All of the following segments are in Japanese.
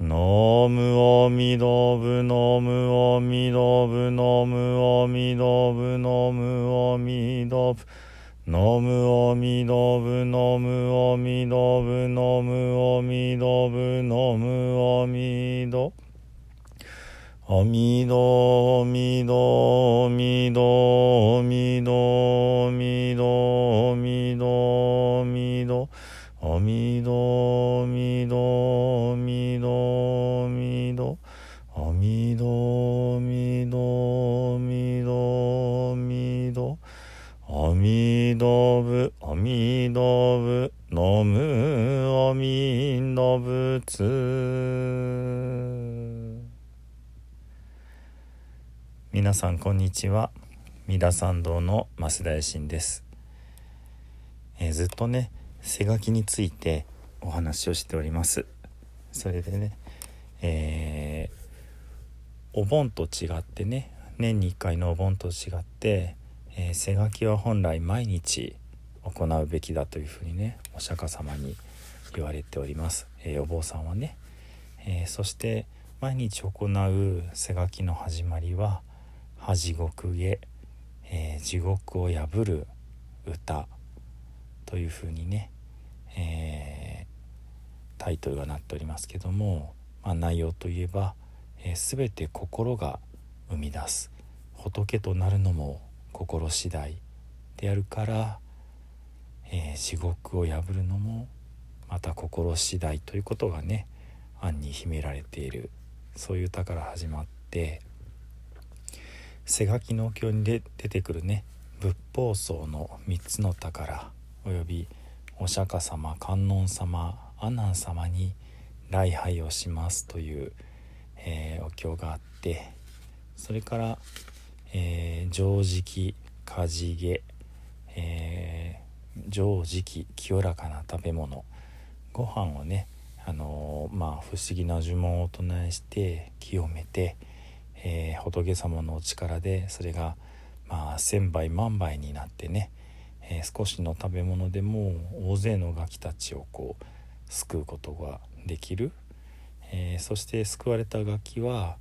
ノムオミドブノムオミドブノムオミドブノムオミドブノムオミドブノムオミドブノムオミドブノムオミドブあみどみどみどみどみどみどみどあみどみどみどみどあみどみどみどみどあみどぶあみどぶのむあみのぶつ皆さんこんにちは。三田参道の増田衛進です、えー、ずっとね背書きについてお話をしております。それでねえー、お盆と違ってね年に1回のお盆と違って、えー、背書きは本来毎日行うべきだというふうにねお釈迦様に言われております、えー、お坊さんはね、えそして毎日行う背書きの始まりは地獄へ、えー、地獄を破る歌というふうにね、えー、タイトルがなっておりますけども、まあ、内容といえば、えー、全て心が生み出す仏となるのも心次第であるから、えー、地獄を破るのもまた心次第ということがね案に秘められているそういう歌から始まって背書きのお経に出てくるね。仏法僧の3つの宝。およびお釈迦様観音様阿南様に礼拝をしますという、えー、お経があって。それから、えー、常食かじげ、えー、常食清らかな食べ物。ご飯をねあのー、まあ不思議な呪文を唱えして清めてえー、仏様のお力でそれがまあ千倍万倍になってね、えー、少しの食べ物でも大勢のガキたちをこう救うことができる、えー、そして救われたガキは、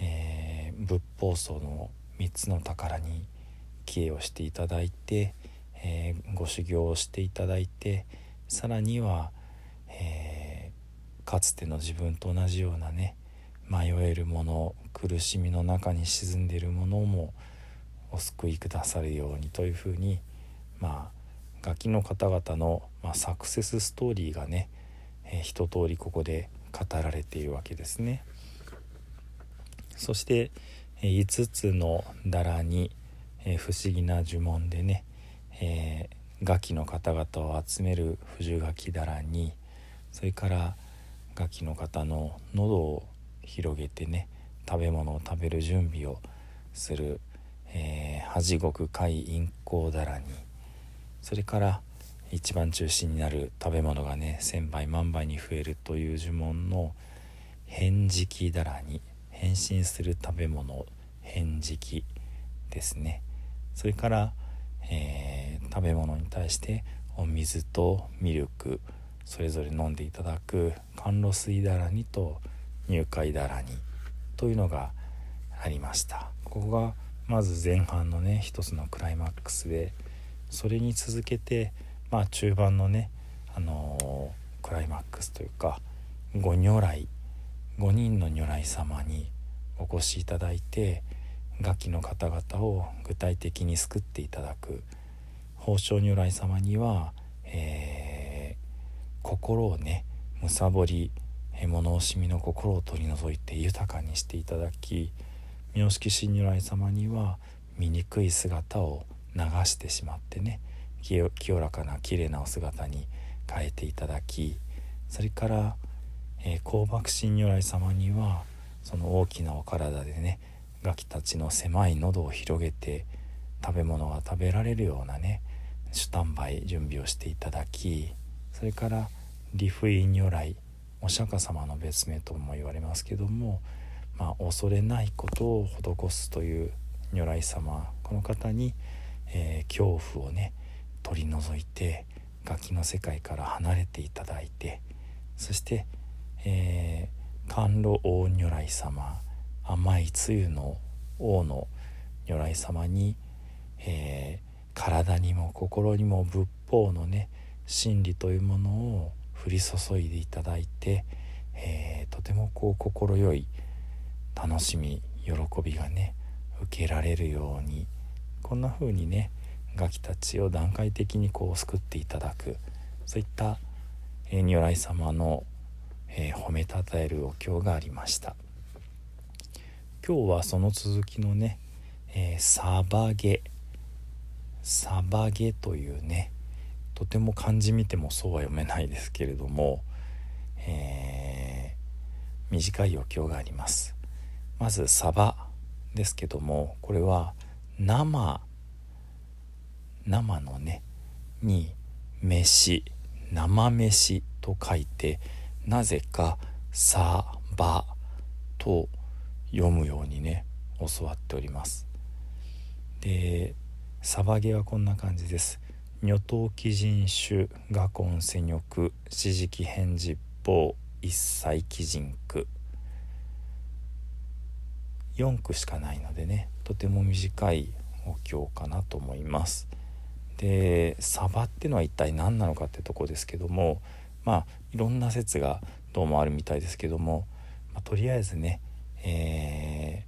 え仏法僧の3つの宝に帰依をしていただいて、えご修行をしていただいてさらには、えかつての自分と同じようなね迷えるもの苦しみの中に沈んでいるものもお救いくださるようにというふうにまあガキの方々の、まあ、サクセスストーリーがね、えー、一通りここで語られているわけですね。そして、えー、5つのだらに、えー、不思議な呪文でね、えー、ガキの方々を集める不樹ガキだらにそれからガキの方の喉を広げてね食べ物を食べる準備をする、えー、恥獄海陰行だらにそれから一番中心になる食べ物がね千倍万倍に増えるという呪文の変食だらに変身する食べ物変食ですね。それから、えー、食べ物に対してお水とミルクそれぞれ飲んでいただく甘露水だらにと入会だらにというのがありました。ここがまず前半のね一つのクライマックスでそれに続けてまあ中盤のねあのー、クライマックスというかご如来5人の如来様にお越しいただいて楽器の方々を具体的に救っていただく宝生如来様には、えー、心をねむさぼり物惜しみの心を取り除いて豊かにしていただき妙識新如来様には醜い姿を流してしまってね清らかな綺麗なお姿に変えていただきそれから、え、香幕神如来様にはその大きなお体でねガキたちの狭い喉を広げて食べ物が食べられるようなねシュタンバイ準備をしていただきそれからリフイ如来お釈迦様の別名とも言われますけども、まあ、恐れないことを施すという如来様この方に、えー、恐怖をね取り除いてガキの世界から離れていただいてそして、えー、甘露大如来様甘いつゆの王の如来様に、えー、体にも心にも仏法のね真理というものを降り注いでいただいて、えー、とてもこう心よい楽しみ喜びがね受けられるようにこんな風にねガキたちを段階的にこう救っていただくそういった、えー、如来様の、えー、褒めたたえるお経がありました。今日はその続きのね「えー、サバゲ」「サバゲ」というねとても漢字見てもそうは読めないですけれども、えー、短いお経があります。まず「サバ」ですけどもこれは生生のねに飯生飯と書いてなぜか「サバ」と読むようにね教わっております。でサバゲはこんな感じです。女頭鬼人種画根世玉四時期返実法一切鬼人句。4句しかないのでねとても短いお経かなと思います。でサバっていうのは一体何なのかってとこですけどもまあいろんな説がどうもあるみたいですけども、まあ、とりあえずね、え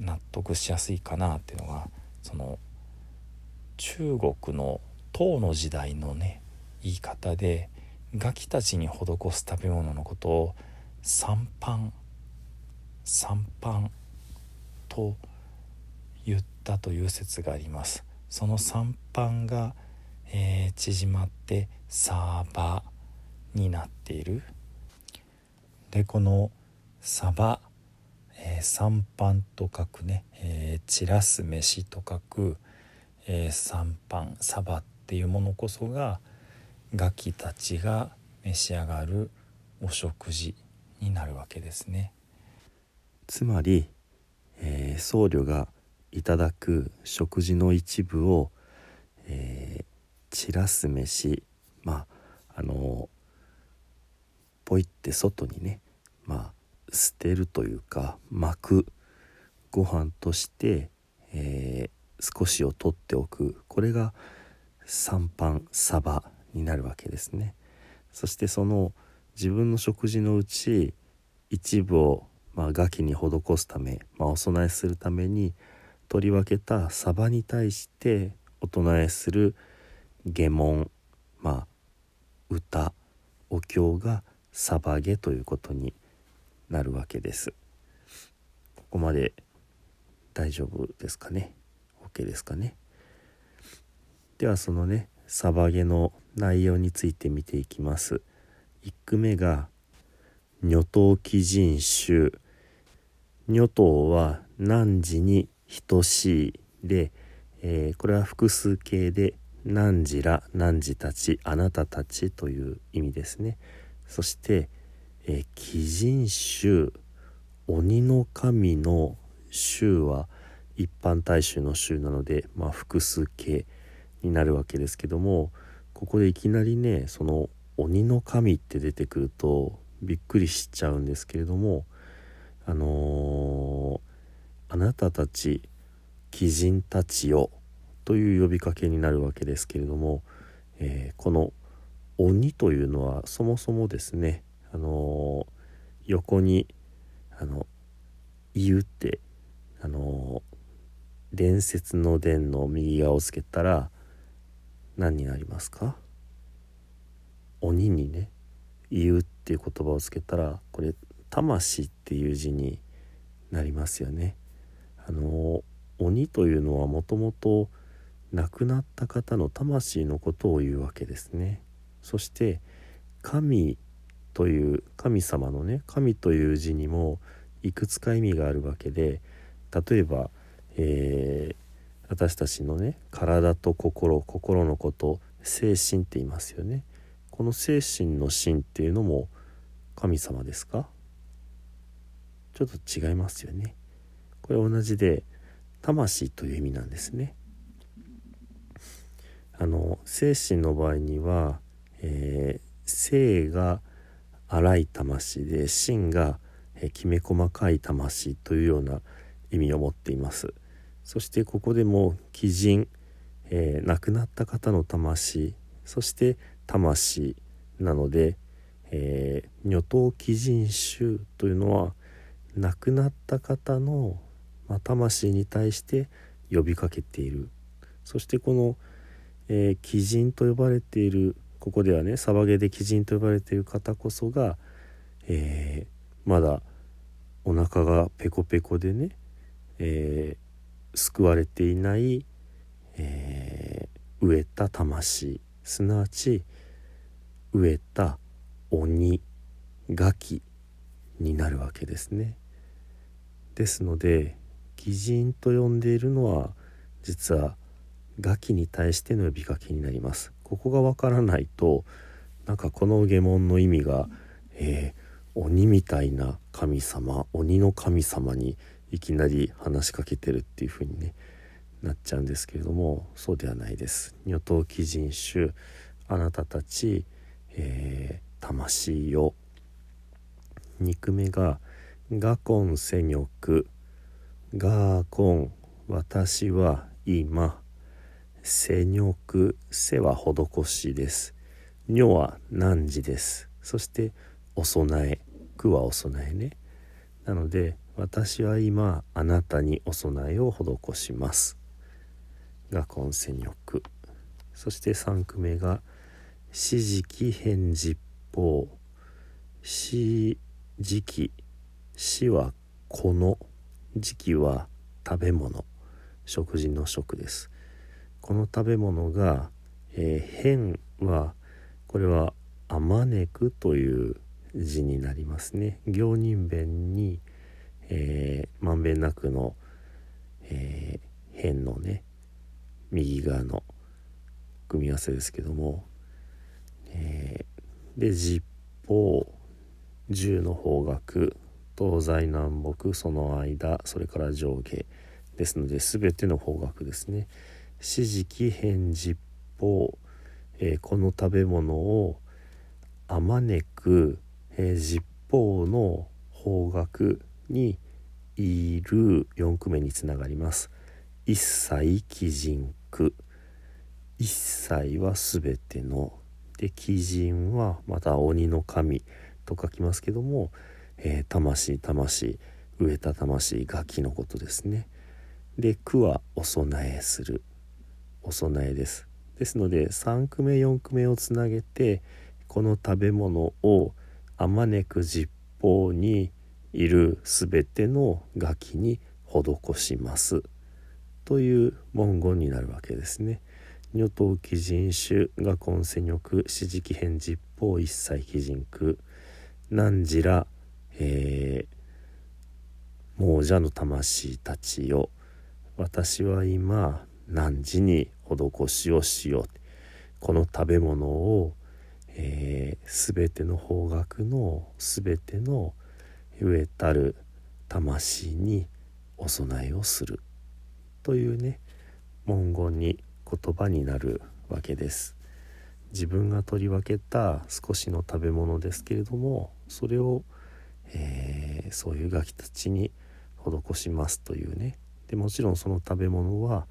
ー、納得しやすいかなっていうのがその中国の唐の時代のね言い方でガキたちに施す食べ物のことを三パ三パと言ったという説があります。その三パが、えー、縮まってサーバになっている。でこのサバ、えー、三パと書くね、えー、散らす飯と書く、えー、三パサバっていうものこそがガキたちが召し上がるお食事になるわけですね。つまり、えー、僧侶がいただく食事の一部を、えー、散らす飯まああのポイって外にねまあ捨てるというか巻くご飯として、えー、少しを取っておく。これが三パサバになるわけですね。そしてその自分の食事のうち一部を、まあ、ガキに施すため、まあ、お供えするために取り分けたサバに対してお唱えする下門まあ歌お経がサバゲということになるわけです。ここまで大丈夫ですかね？OK ですかね？ではそのねサバゲの内容について見ていきます。1句目が「女頭鬼人衆」女頭は汝に等しい？で、えー、これは複数形で汝ら汝たちあなたたちという意味ですね。そして、えー、鬼人衆。鬼の神の衆は一般大衆の衆なので、まあ、複数形。になるわけですけどもここでいきなりねその鬼の神って出てくるとびっくりしちゃうんですけれどもあのー、あなたたち鬼人たちよという呼びかけになるわけですけれども、えー、この鬼というのはそもそもですね、あのー、横にあの言うって、あの、伝説の伝の右側をつけたら何になりますか？鬼にね言うっていう言葉をつけたらこれ魂っていう字になりますよね。あの鬼というのはもともと亡くなった方の魂のことを言うわけですねそして神という神様のね神という字にもいくつか意味があるわけで例えば、えー、私たちのね体と心心のこと精神って言いますよね。この精神の神っていうのも神様ですか？ちょっと違いますよね。これ同じで魂という意味なんですね。あの精神の場合には、えー、性が荒い魂で心が、えー、きめ細かい魂というような意味を持っています。そしてここでも鬼人、えー、亡くなった方の魂そして魂なので、えー、女刀鬼人衆というのは亡くなった方の、まあ、魂に対して呼びかけている。そしてこの、えー、鬼人と呼ばれているここではねサバゲで鬼人と呼ばれている方こそが、えー、まだお腹がペコペコでね、えー、救われていない、えー、飢えた魂すなわち飢えた鬼ガキになるわけですね。ですので鬼人と呼んでいるのは実はガキに対しての呼びかけになります。ここがわからないとなんかこの下問の意味が、えー、鬼みたいな神様鬼の神様にいきなり話しかけてるっていう風にねなっちゃうんですけれどもそうではないです。女刀鬼人種あなたたち、えー、魂よ肉目がガコンセニョクガーコン私は今セニョクセは施しです。ニョは汝です。そしてお供え。句はお供えね。なので私は今あなたにお供えを施します。がコンセニョクそして3句目が「四時期返実法」「四時期」「死はこの」「時期」は食べ物。食事の食です。この食べ物が「えー、変」はこれは「あまねく」という字になりますね。行人弁に、まんべんなくの、えー、変のね右側の組み合わせですけども、えー、で実法十の方角東西南北その間それから上下ですので全ての方角ですね。四時期変実法、えー、この食べ物をあまねく、えー、の方角にいる4句目につながります。一切鬼人句。一切は全ての。で鬼人はまた鬼の神。と書きますけども、えー、魂魂。植えた魂ガキのことですね。で句はお供えする。お供えです。ですので3句目4句目をつなげてこの食べ物をあまねく実法にいる全てのガキに施します。という文言になるわけですね。女刀鬼人種が根世玉四時期変実法一切鬼人区。何時ら、えー、亡者の魂たちよ。私は今何時に施しをしよう。この食べ物を、えー、全ての方角の全ての植えたる魂にお供えをする。というね文言に言葉になるわけです。自分が取り分けた少しの食べ物ですけれどもそれを、えー、そういうガキたちに施しますというね。でもちろんその食べ物は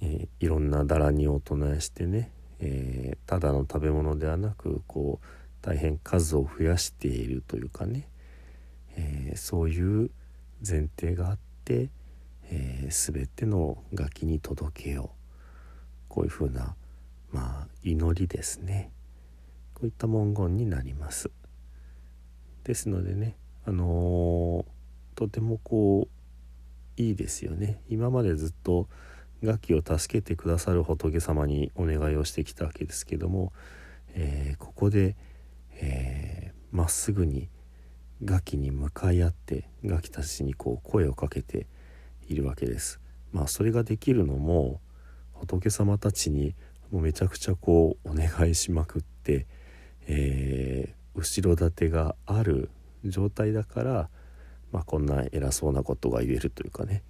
えー、いろんなだらにを唱えしてね、えー、ただの食べ物ではなくこう大変数を増やしているというかね、えー、そういう前提があって、えー、全ての楽器に届けよう。こういうふうな、まあ、祈りですね。こういった文言になります。ですのでね、あのー、とてもこういいですよね。今までずっと楽器を助けてくださる仏様にお願いをしてきたわけですけども、えー、ここで、えー、っすぐに楽器に向かい合って楽器たちにこう声をかけているわけです。まあそれができるのも仏様たちにもうめちゃくちゃこうお願いしまくって、えー、後ろ盾がある状態だから、まあ、こんな偉そうなことが言えるというかね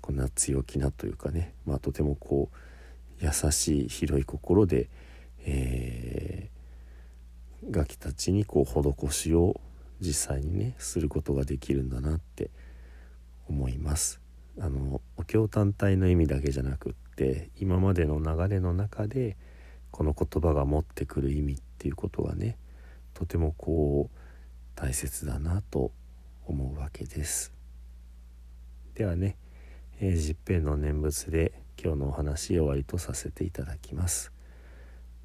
こんな強気なというかね、まあ、とてもこう優しい広い心で、え、ガキたちにこう施しを実際にねすることができるんだなって思います。あのお経単体の意味だけじゃなくって今までの流れの中でこの言葉が持ってくる意味っていうことがねとてもこう大切だなと思うわけです。ではね、えー、十平の念仏で今日のお話終わりとさせていただきます。